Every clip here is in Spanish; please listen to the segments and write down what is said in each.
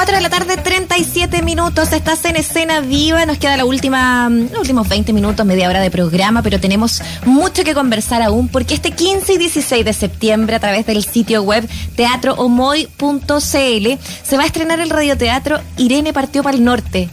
4 de la tarde, 37 minutos. Estás en escena viva. Nos queda la última, los últimos 20 minutos, media hora de programa, pero tenemos mucho que conversar aún porque este 15 y 16 de septiembre, a través del sitio web teatroomoy.cl, se va a estrenar el radioteatro Irene Partió para el Norte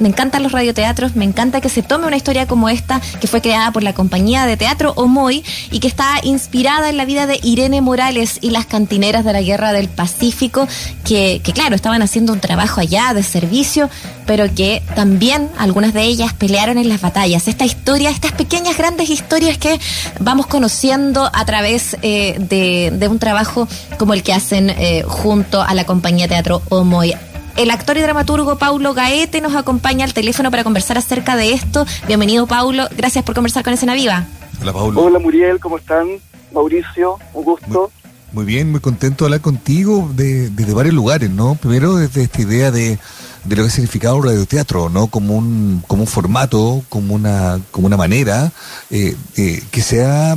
me encantan los radioteatros, me encanta que se tome una historia como esta, que fue creada por la compañía de teatro Omoy y que está inspirada en la vida de Irene Morales y las cantineras de la Guerra del Pacífico, que, claro, estaban haciendo un trabajo allá de servicio, pero que también algunas de ellas pelearon en las batallas. Esta historia, estas pequeñas, grandes historias que vamos conociendo a través eh, de, un trabajo como el que hacen eh, junto a la compañía teatro Omoy. El actor y dramaturgo Paulo Gaete nos acompaña al teléfono para conversar acerca de esto. Bienvenido, Paulo. Gracias por conversar con Escena Viva. Hola, Paulo. Hola, Muriel. ¿Cómo están? Mauricio, un gusto. Muy, bien, muy contento de hablar contigo desde de, varios lugares, ¿no? Primero desde esta idea de, de lo que ha significado un radioteatro, ¿no? Como un, como un formato, como una, como una manera eh, eh, que se ha,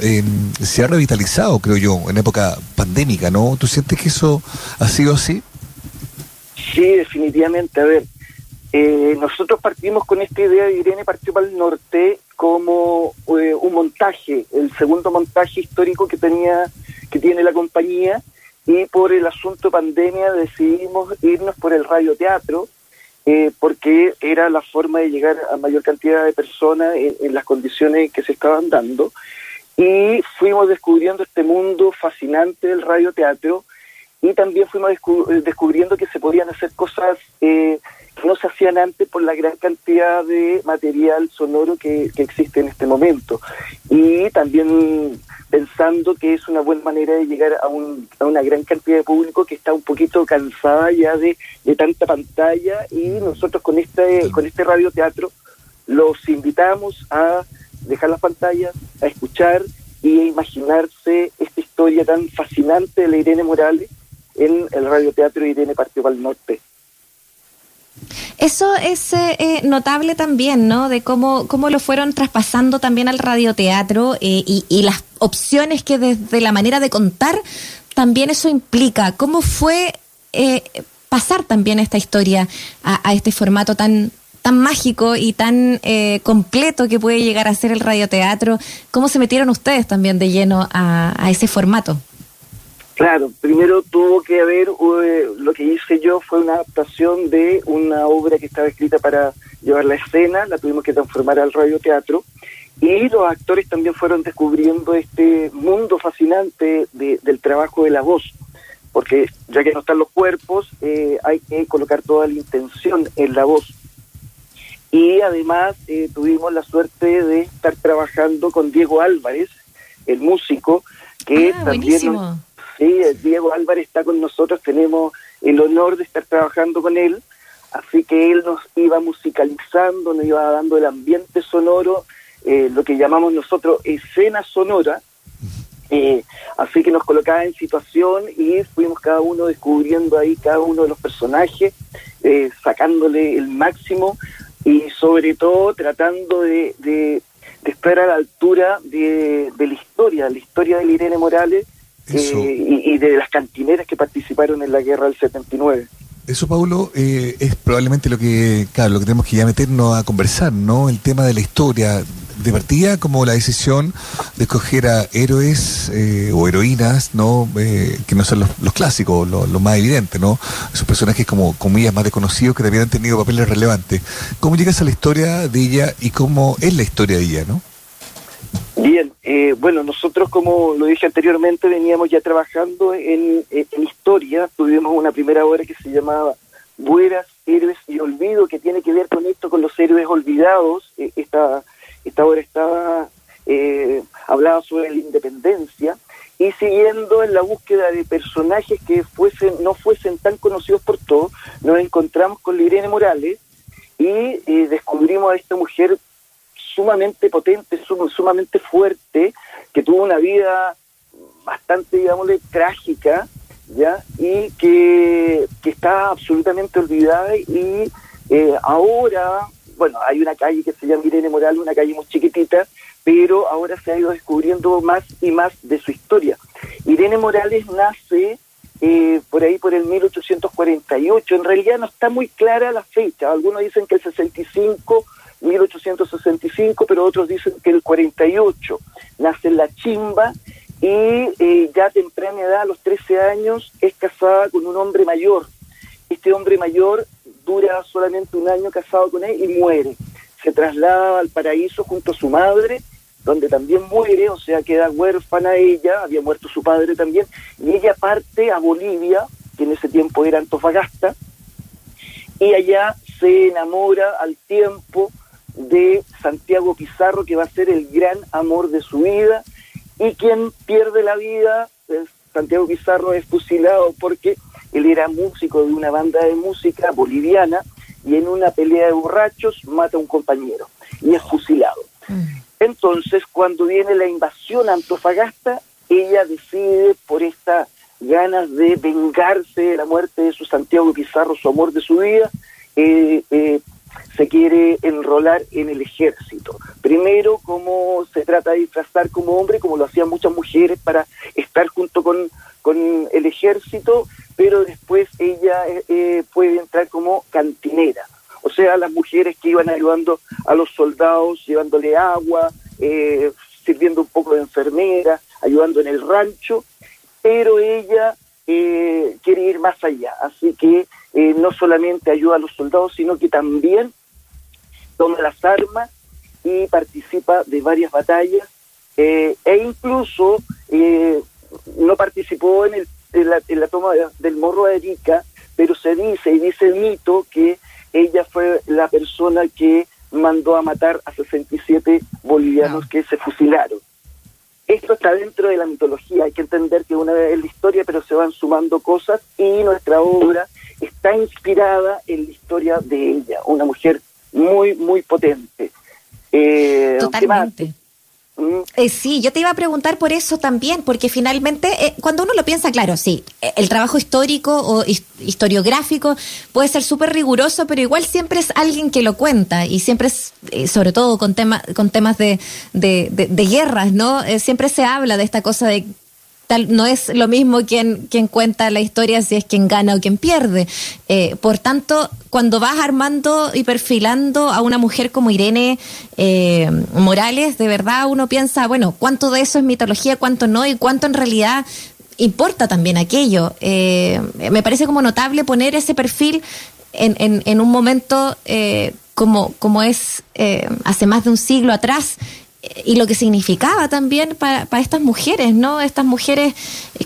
eh, se ha revitalizado, creo yo, en época pandémica, ¿no? ¿Tú sientes que eso ha sido así? Sí, definitivamente. A ver, eh, nosotros partimos con esta idea de Irene partió para el norte como eh, un montaje, el segundo montaje histórico que tenía, que tiene la compañía, y por el asunto pandemia decidimos irnos por el radioteatro, eh, porque era la forma de llegar a mayor cantidad de personas en, en las condiciones que se estaban dando. Y fuimos descubriendo este mundo fascinante del radioteatro, y también fuimos eh, descubriendo que se podían hacer cosas eh, que no se hacían antes por la gran cantidad de material sonoro que, existe en este momento. Y también pensando que es una buena manera de llegar a, un, a una gran cantidad de público que está un poquito cansada ya de, de tanta pantalla y nosotros con este, con este radioteatro los invitamos a dejar las pantallas, a escuchar y a imaginarse esta historia tan fascinante de la Irene Morales en el radioteatro Irene Partió para el Norte. Eso es eh, eh, notable también, ¿no? De cómo, cómo lo fueron traspasando también al radioteatro eh, y, y, las opciones que desde la manera de contar también eso implica. ¿Cómo fue pasar también esta historia a, a, este formato tan tan mágico y tan completo que puede llegar a ser el radioteatro? ¿Cómo se metieron ustedes también de lleno a, a ese formato? Claro, primero tuvo que haber, eh, lo que hice yo fue una adaptación de una obra que estaba escrita para llevar la escena, la tuvimos que transformar al radioteatro, y los actores también fueron descubriendo este mundo fascinante del trabajo de la voz, porque ya que no están los cuerpos, eh, hay que colocar toda la intención en la voz. Y además eh, tuvimos la suerte de estar trabajando con Diego Álvarez, el músico, que ah, también... Nos, Sí, Diego Álvarez está con nosotros, tenemos el honor de estar trabajando con él, así que él nos iba musicalizando, nos iba dando el ambiente sonoro, eh, lo que llamamos nosotros escena sonora, eh, así que nos colocaba en situación y fuimos cada uno descubriendo ahí cada uno de los personajes, eh, sacándole el máximo y sobre todo tratando de, de, de estar a la altura de, de la historia, la historia de Irene Morales, eh, y, y, de las cantineras que participaron en la guerra del 79. Eso, Paulo, eh, es probablemente lo que, claro, lo que tenemos que ya meternos a conversar, ¿no? El tema de la historia de partida, como la decisión de escoger a héroes eh, o heroínas, ¿no? Eh, que no son los, los clásicos, los lo más evidentes, ¿no? Esos personajes como comillas más desconocidos que también han tenido papeles relevantes. ¿Cómo llegas a la historia de ella y cómo es la historia de ella, no? Eh, bueno, nosotros como lo dije anteriormente veníamos ya trabajando en, en, historia, tuvimos una primera obra que se llamaba Buenas, Héroes y Olvido, que tiene que ver con esto, con los héroes olvidados. Eh, esta, esta obra estaba eh, sobre la independencia y siguiendo en la búsqueda de personajes que fuesen no fuesen tan conocidos por todos, nos encontramos con Irene Morales y eh, descubrimos a esta mujer sumamente potente, sum, sumamente fuerte, que tuvo una vida bastante, digámosle, trágica, ¿ya? Y que, que está absolutamente olvidada y eh, ahora, bueno, hay una calle que se llama Irene Moral, una calle muy chiquitita, pero ahora se ha ido descubriendo más y más de su historia. Irene Morales nace eh, por ahí por el 1848. En realidad no está muy clara la fecha. Algunos dicen que el 65, 1865, pero otros dicen que el 48. Nace en la chimba y eh, ya a temprana edad, a los 13 años, es casada con un hombre mayor. Este hombre mayor dura solamente un año casado con él y muere. Se traslada al paraíso junto a su madre donde también muere, o sea, queda huérfana ella, había muerto su padre también, y ella parte a Bolivia, que en ese tiempo era Antofagasta, y allá se enamora al tiempo de Santiago Pizarro, que va a ser el gran amor de su vida, y quien pierde la vida, Santiago Pizarro es fusilado porque él era músico de una banda de música boliviana, y en una pelea de borrachos mata a un compañero, y es fusilado. Mm. Entonces, cuando viene la invasión a Antofagasta, ella decide, por estas ganas de vengarse de la muerte de su Santiago Pizarro, su amor de su vida, eh, eh, se quiere enrolar en el ejército. Primero, como se trata de disfrazar como hombre, como lo hacían muchas mujeres para estar junto con, el ejército, pero después ella eh, puede entrar como cantinera o sea, las mujeres que iban ayudando a los soldados, llevándole agua, eh, sirviendo un poco de enfermera, ayudando en el rancho, pero ella eh, quiere ir más allá, así que eh, no solamente ayuda a los soldados, sino que también toma las armas y participa de varias batallas e incluso no participó en, la, toma del morro de Erika, pero se dice y dice el mito que ella fue la persona que mandó a matar a 67 bolivianos que se fusilaron. Esto está dentro de la mitología, hay que entender que una vez es la historia, pero se van sumando cosas y nuestra obra está inspirada en la historia de ella, una mujer muy, muy potente. Eh, Totalmente. Eh, sí, yo te iba a preguntar por eso también, porque finalmente, eh, cuando uno lo piensa, claro, sí, eh, el trabajo histórico o historiográfico puede ser súper riguroso, pero igual siempre es alguien que lo cuenta y siempre es, sobre todo con, tema, con temas de, de, de guerras, ¿no? siempre se habla de esta cosa de no es lo mismo quien, quien cuenta la historia si es quien gana o quien pierde. Eh, por tanto, cuando vas armando y perfilando a una mujer como Irene eh, Morales, de verdad uno piensa, bueno, ¿cuánto de eso es mitología, cuánto no y cuánto en realidad importa también aquello? Eh, me parece como notable poner ese perfil en, en, en un momento como, como es hace más de un siglo atrás y lo que significaba también para, estas mujeres, ¿no? Estas mujeres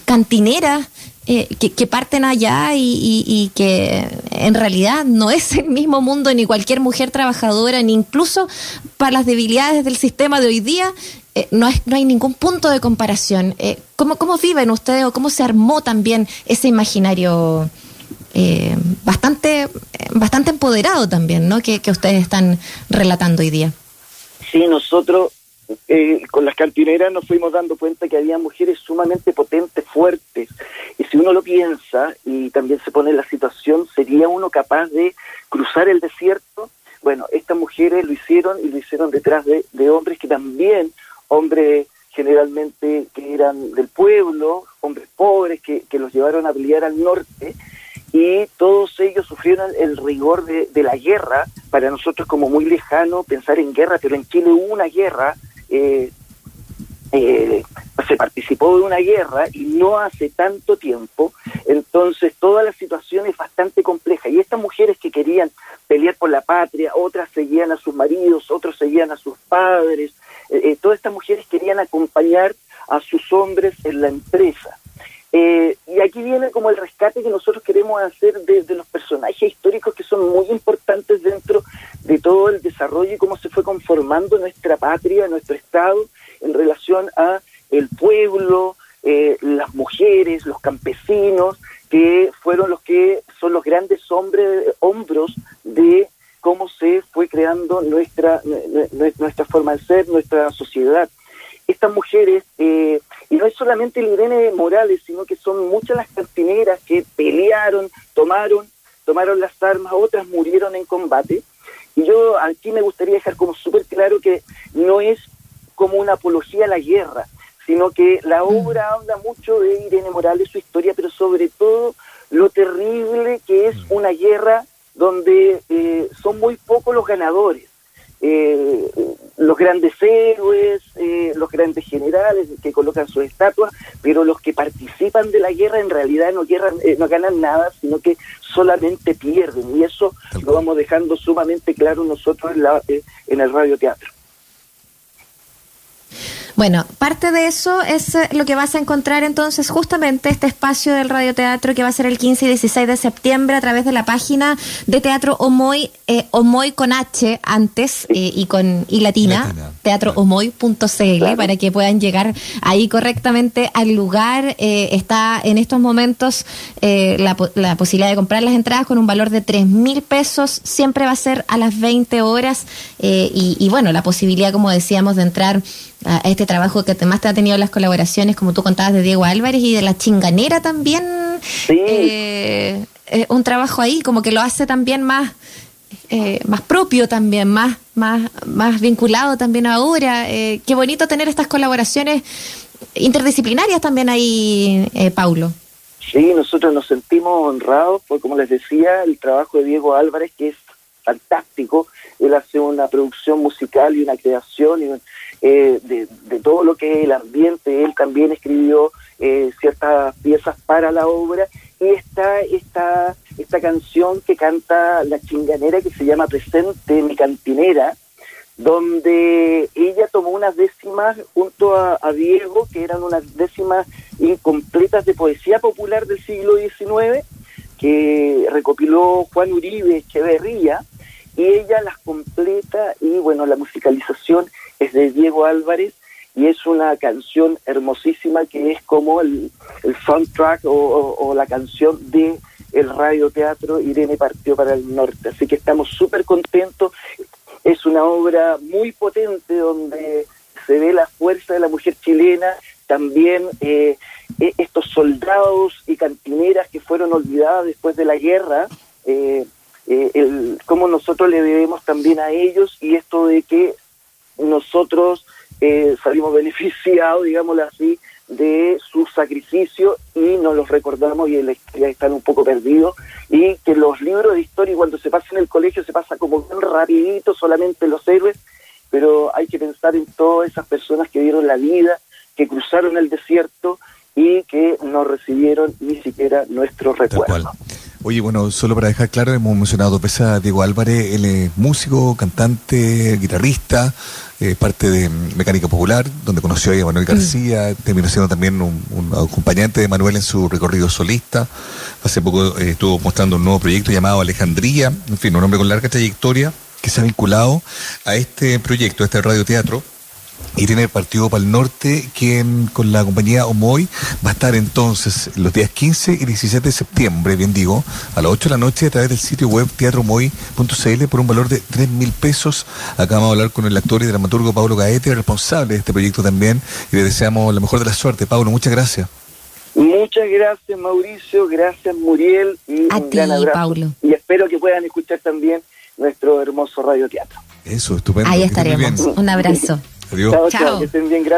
cantineras eh, que, parten allá y, que en realidad no es el mismo mundo ni cualquier mujer trabajadora, ni incluso para las debilidades del sistema de hoy día, eh, no, no hay ningún punto de comparación. Eh, ¿cómo, ¿Cómo viven ustedes o cómo se armó también ese imaginario? bastante bastante empoderado también, ¿no? Que, que ustedes están relatando hoy día. Sí, nosotros eh, con las cantineras nos fuimos dando cuenta que había mujeres sumamente potentes, fuertes. Y si uno lo piensa y también se pone en la situación, ¿sería uno capaz de cruzar el desierto? Bueno, estas mujeres lo hicieron y lo hicieron detrás de, hombres que también, hombres generalmente que eran del pueblo, hombres pobres que, los llevaron a pelear al norte y todos ellos sufrieron el rigor de, la guerra. Para nosotros como muy lejano pensar en guerra, pero en Chile una guerra eh, eh, se participó de una guerra y no hace tanto tiempo, entonces toda la situación es bastante compleja. Y estas mujeres que querían pelear por la patria, otras seguían a sus maridos, otros seguían a sus padres, eh, todas estas mujeres querían acompañar a sus hombres en la empresa. y aquí viene como el rescate que nosotros queremos hacer de, los personajes históricos que son muy importantes dentro de todo el desarrollo y cómo se fue conformando nuestra patria, nuestro Estado, en relación a el pueblo, eh, las mujeres, los campesinos, que fueron los que son los grandes hombres, hombros de cómo se fue creando nuestra, nuestra forma de ser, nuestra sociedad. Estas mujeres, eh, y no es solamente Irene Morales, sino que son muchas las cantineras que pelearon, tomaron, tomaron las armas, otras murieron en combate, y yo aquí me gustaría dejar como súper claro que no es como una apología a la guerra, sino que la obra habla mucho de Irene Morales, su historia, pero sobre todo lo terrible que es una guerra donde eh, son muy pocos los ganadores. Eh, los grandes héroes, eh, los grandes generales que colocan sus estatuas, pero los que participan de la guerra en realidad no, guerran, no ganan nada, sino que solamente pierden. Y eso lo vamos dejando sumamente claro nosotros en, la, en el radioteatro. Bueno, parte de eso es eh, lo que vas a encontrar entonces justamente este espacio del radioteatro que va a ser el 15 y 16 de septiembre a través de la página de Teatro Omoy, eh, Omoy con H antes eh, y con y latina, teatroomoy.cl para que puedan llegar ahí correctamente al lugar. está en estos momentos la, la, posibilidad de comprar las entradas con un valor de 3 mil pesos, siempre va a ser a las 20 horas y, y bueno, la posibilidad, como decíamos, de entrar a este trabajo que además te ha tenido las colaboraciones, como tú contabas, de Diego Álvarez y de la chinganera también. Eh, un trabajo ahí, como que lo hace también más, eh, más propio también, más, más, más vinculado también ahora. Eh, qué bonito tener estas colaboraciones interdisciplinarias también ahí, Paulo. Sí, nosotros nos sentimos honrados por, como les decía, el trabajo de Diego Álvarez, que es fantástico. Él hace una producción musical y una creación y eh, de, todo lo que es el ambiente. Él también escribió eh, ciertas piezas para la obra y está esta, esta canción que canta la chinganera que se llama Presente, mi cantinera, donde ella tomó unas décimas junto a, Diego, que eran unas décimas incompletas de poesía popular del siglo XIX, que recopiló Juan Uribe Echeverría, y ella las completa y bueno, la musicalización es de Diego Álvarez y es una canción hermosísima que es como el, soundtrack o, la canción de el radioteatro Irene partió para el norte. Así que estamos súper contentos. Es una obra muy potente donde se ve la fuerza de la mujer chilena, también eh, e, estos soldados y cantineras que fueron olvidadas después de la guerra, eh, eh, el, cómo nosotros le debemos también a ellos y esto de que nosotros eh, salimos beneficiados, digámoslo así, de su sacrificio y nos los recordamos y en la historia están un poco perdidos y que los libros de historia cuando se pasa en el colegio se pasa como bien rapidito solamente los héroes pero hay que pensar en todas esas personas que dieron la vida que cruzaron el desierto y que no recibieron ni siquiera nuestro recuerdo. Oye, bueno, solo para dejar claro, hemos mencionado dos veces a Diego Álvarez, él es músico, cantante, guitarrista, eh, parte de Mecánica Popular, donde conoció a Manuel mm. García, terminó siendo también un, acompañante de Manuel en su recorrido solista. Hace poco eh, estuvo mostrando un nuevo proyecto llamado Alejandría, en fin, un hombre con larga trayectoria que se ha vinculado a este proyecto, a este radioteatro y tiene partido para el norte, quien con la compañía Omoy va a estar entonces los días 15 y 17 de septiembre, bien digo, a las 8 de la noche a través del sitio web teatromoy.cl por un valor de 3 mil pesos. Acá vamos a hablar con el actor y dramaturgo Pablo Gaete, responsable de este proyecto también, y le deseamos la mejor de la suerte. Pablo, muchas gracias. Muchas gracias Mauricio, gracias Muriel y un gran abrazo. Y espero que puedan escuchar también nuestro hermoso radioteatro. Eso, estupendo. Ahí estaremos. Un abrazo. Adiós. Chao, chao. Que estén bien, gracias.